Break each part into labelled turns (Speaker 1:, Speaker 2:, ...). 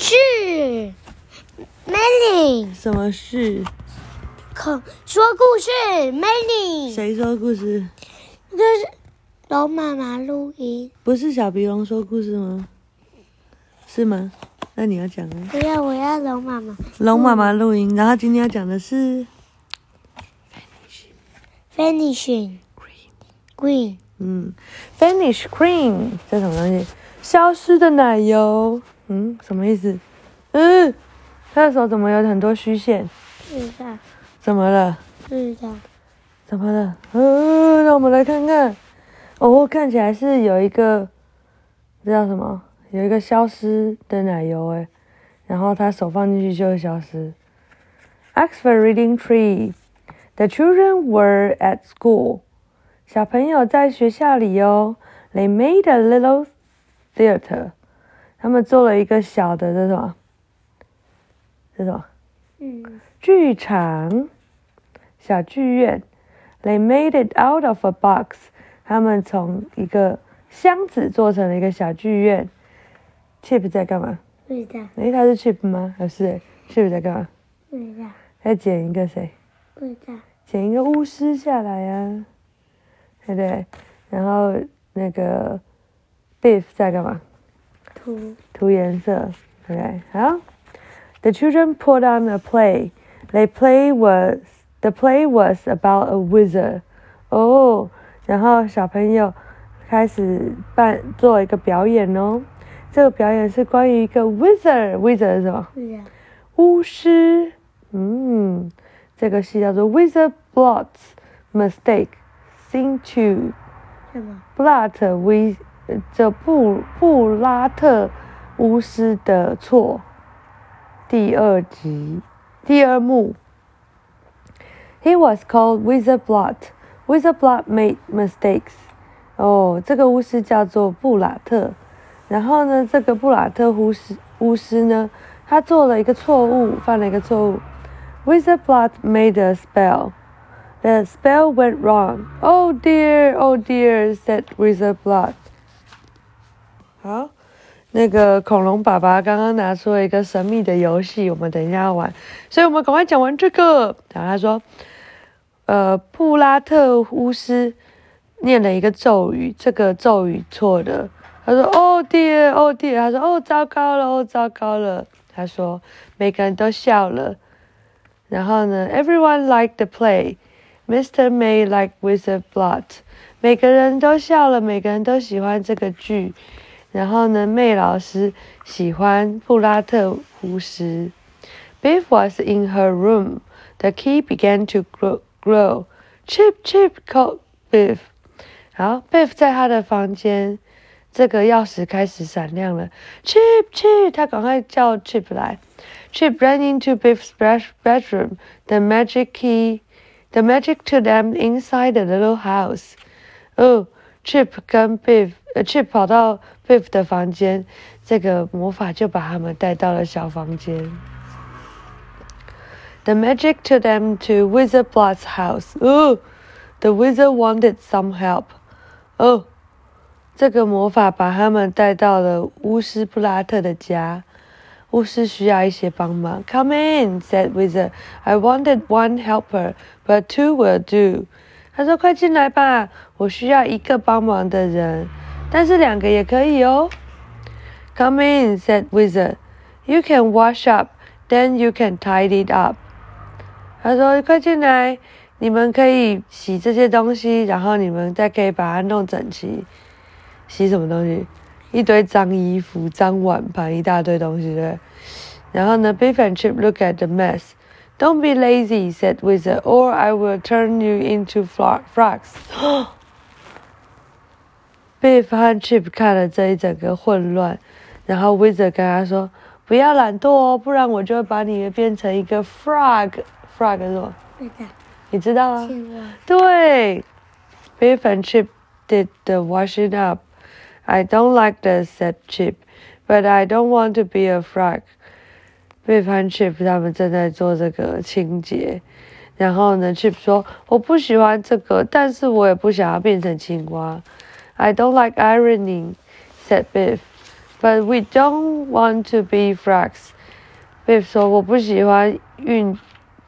Speaker 1: 是 Melly
Speaker 2: 什么事？
Speaker 1: 可说故事，Melly
Speaker 2: 谁说故事？
Speaker 1: 这是龙妈妈录音。
Speaker 2: 不是小鼻龙说故事吗？是吗？那你要讲啊。
Speaker 1: 不要，我要龙妈妈。
Speaker 2: 龙妈妈录音，然后今天要讲的是
Speaker 1: Finishing green
Speaker 2: 嗯，finish cream 这什么东西？消失的奶油。嗯，什么意思？嗯，他的手怎么有很多虚线？
Speaker 1: 是的，
Speaker 2: 怎么了？
Speaker 1: 是的，
Speaker 2: 怎么了？嗯，让我们来看看。哦，看起来是有一个，这叫什么？有一个消失的奶油诶，然后他手放进去就会消失。Oxford Reading Tree. The children were at school. 小朋友在学校里哦。They made a little theater. 他们做了一个小的这什么？这什么？
Speaker 1: 嗯，
Speaker 2: 剧场，小剧院。They made it out of a box. 他们从一个箱子做成了一个小剧院。Chip 在干嘛？
Speaker 1: 不知道，
Speaker 2: 诶，他是 Chip 吗？还是 Chip 在干嘛？
Speaker 1: 不知道，
Speaker 2: 在捡一个谁？
Speaker 1: 不知道，
Speaker 2: 捡一个巫师下来呀、对不对？然后那个 Beef 在干嘛？
Speaker 1: 图
Speaker 2: 涂颜色，对不对？好，The children put on a play. They play was the play was about a wizard. 哦，然后小朋友开始办做一个表演哦。这个表演是关于一个 wizard。wizard 是什么？
Speaker 1: 是的，
Speaker 2: 巫师。嗯，这个戏叫做 Wizard Blot's Mistake. Scene Two.
Speaker 1: 什么？
Speaker 2: 布拉特威，呃 这布布拉特巫师的错，第二集第二幕。He was called Wizard Blot. Wizard Blot made mistakes. 哦，这个巫师叫做布拉特。然后呢，这个布拉特巫师巫师呢，他做了一个错误，犯了一个错误。Wizard Blot made a spell. The spell went wrong. Oh dear, oh dear, said Wizard Blood. 好，那个恐龙爸爸刚刚拿出了一个神秘的游戏，我们等一下要玩，所以我们赶快讲完这个。然后他说，呃，布拉特巫师念了一个咒语，这个咒语错的。他说，Oh dear, oh dear。他说，哦，糟糕了，哦，糟糕了。他说，每个人都笑了。然后呢，Everyone liked the play. Mr. May like Wizard Blot，每个人都笑了，每个人都喜欢这个剧。然后呢，妹老师喜欢布拉特巫师。Biff was in her room. The key began to grow. grow. Chip, chip, called Biff. 好，Biff 在他的房间，这个钥匙开始闪亮了。Chip, chip，他赶快叫 Chip 来。Chip ran into Biff's bedroom. The magic key The magic to them inside the little house. 哦、Chip 跟 Biff，呃，Chip 跑到 Biff 的房间，这个魔法就把他们带到了小房间。The magic took them to Wizard Blot's house. 哦、The wizard wanted some help. 哦、这个魔法把他们带到了巫师布拉特的家。巫师需要一些帮忙。Come in, said Wizard. I wanted one helper, but two will do. 他说：“快进来吧，我需要一个帮忙的人，但是两个也可以哦。” Come in, said Wizard. You can wash up, then you can tidy it up. 他说：“快进来，你们可以洗这些东西，然后你们再可以把它弄整齐。洗什么东西？一堆脏衣服、脏碗盘，一大堆东西，对？然后呢，Biff and Chip look at the mess. Don't be lazy, said Wizard, or I will turn you into fro- frogs. Biff 和 Chip 看了这一整个混乱，然后 Wizard 跟他说：“不要懒惰哦，不然我就会把你们变成一个 frog。frog 是什么？
Speaker 1: 是的，
Speaker 2: 你知道吗？
Speaker 1: 青蛙，
Speaker 2: 对，Biff and Chip did the washing up. I don't like this, said Chip, but I don't want to be a frog. Biff 和 Chip 他们正在做这个清洁，然后呢，Chip 说：“我不喜欢这个，但是我也不想要变成青蛙。” I don't like ironing, said Biff. But we don't want to be frogs. Biff 说我不喜欢熨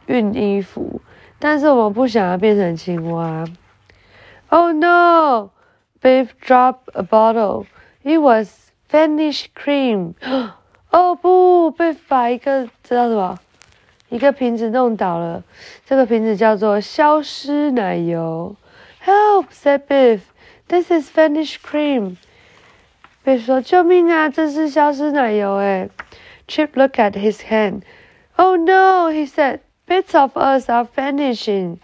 Speaker 2: 熨衣服，但是我们不想要变成青蛙。Oh no! Biff dropped a bottle. It was Vanish cream. 哦不被把一个知道什么？一个瓶子弄倒了。这个瓶子叫做消失奶油。Help! said Biff. This is Vanish cream. Biff 说：“救命啊！这是消失奶油诶。” Chip looked at his hand. Oh no! He said. Bits of us are vanishing.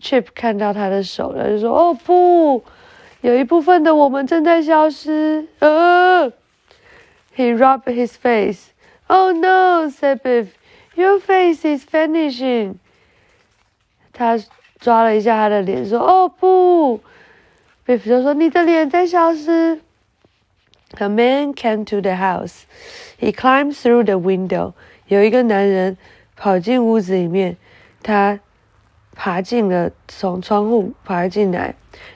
Speaker 2: Chip 看到他的手了，就说：“哦不，有一部分的我们正在消失。”呃。He rubbed his face. Oh no, said Biff. Your face is vanishing. 他抓了一下他的脸，说：“哦不。” Biff 就说：“你的脸在消失。” A man came to the house. He climbed through the window. 有一个男人跑进屋子里面，他 爬进了从窗户爬进来。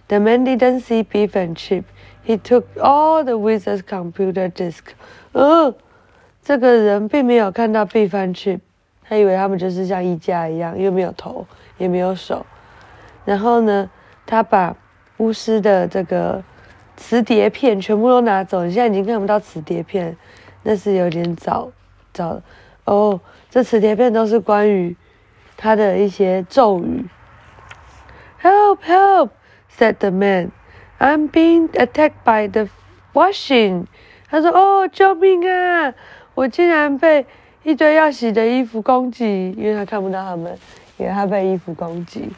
Speaker 2: The man didn't see Biff and Chip. He took all the wizard's computer disk. 嗯，这个人并没有看到 Biff and Chip，他以为他们就是像衣架一样，又没有头，也没有手。然后呢，他把巫师的这个磁碟片全部都拿走。你现在已经看不到磁碟片，那是有点早早。哦，这磁碟片都是关于他的一些咒语。Help! Help! said the man. I'm being attacked by the washing。他说：“哦，救命啊！我竟然被一堆要洗的衣服攻击，因为他看不到他们，因为他被衣服攻击。”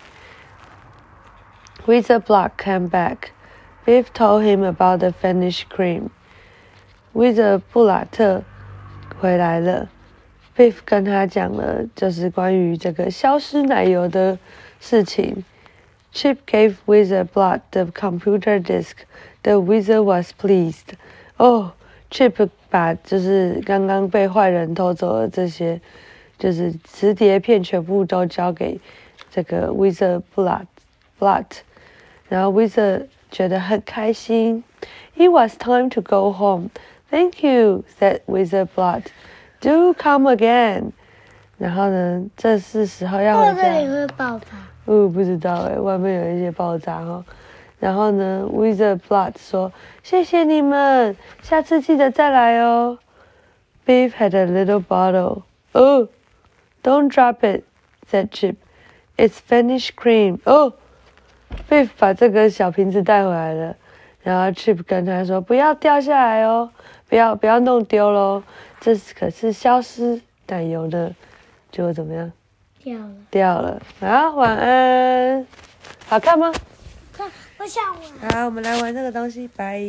Speaker 2: Wizard Block came back. Biff told him about the Finnish cream. Wizard 布拉特回来了 ，Biff 跟他讲了就是关于这个消失奶油的事情。Chip gave Wizard Blood the computer disk. The wizard was pleased. 哦，Chip 把就是刚刚被坏人偷走的这些，就是磁碟片全部都交给这个 Wizard Blood Blood，然后 Wizard 觉得很开心。It was time to go home. Thank you, said Wizard Blood. Do come again. 然后呢，这是时候要回家。
Speaker 1: 会不会爆炸？
Speaker 2: 哦不知道哎，外面有一些爆炸哈。然后呢，Wizard Blood 说：“谢谢你们，下次记得再来哦。” Beef had a little bottle. Oh, don't drop it, said Chip. It's Finnish cream. Oh, Beef 把这个小瓶子带回来了。然后 Chip 跟他说：“不要掉下来哦，不要不要弄丢喽，这可是消失奶油的。”结果怎么样？
Speaker 1: 掉了，
Speaker 2: 掉了。好，晚安。好看吗？
Speaker 1: 看，我想玩。
Speaker 2: 好，我们来玩这个东西，拜。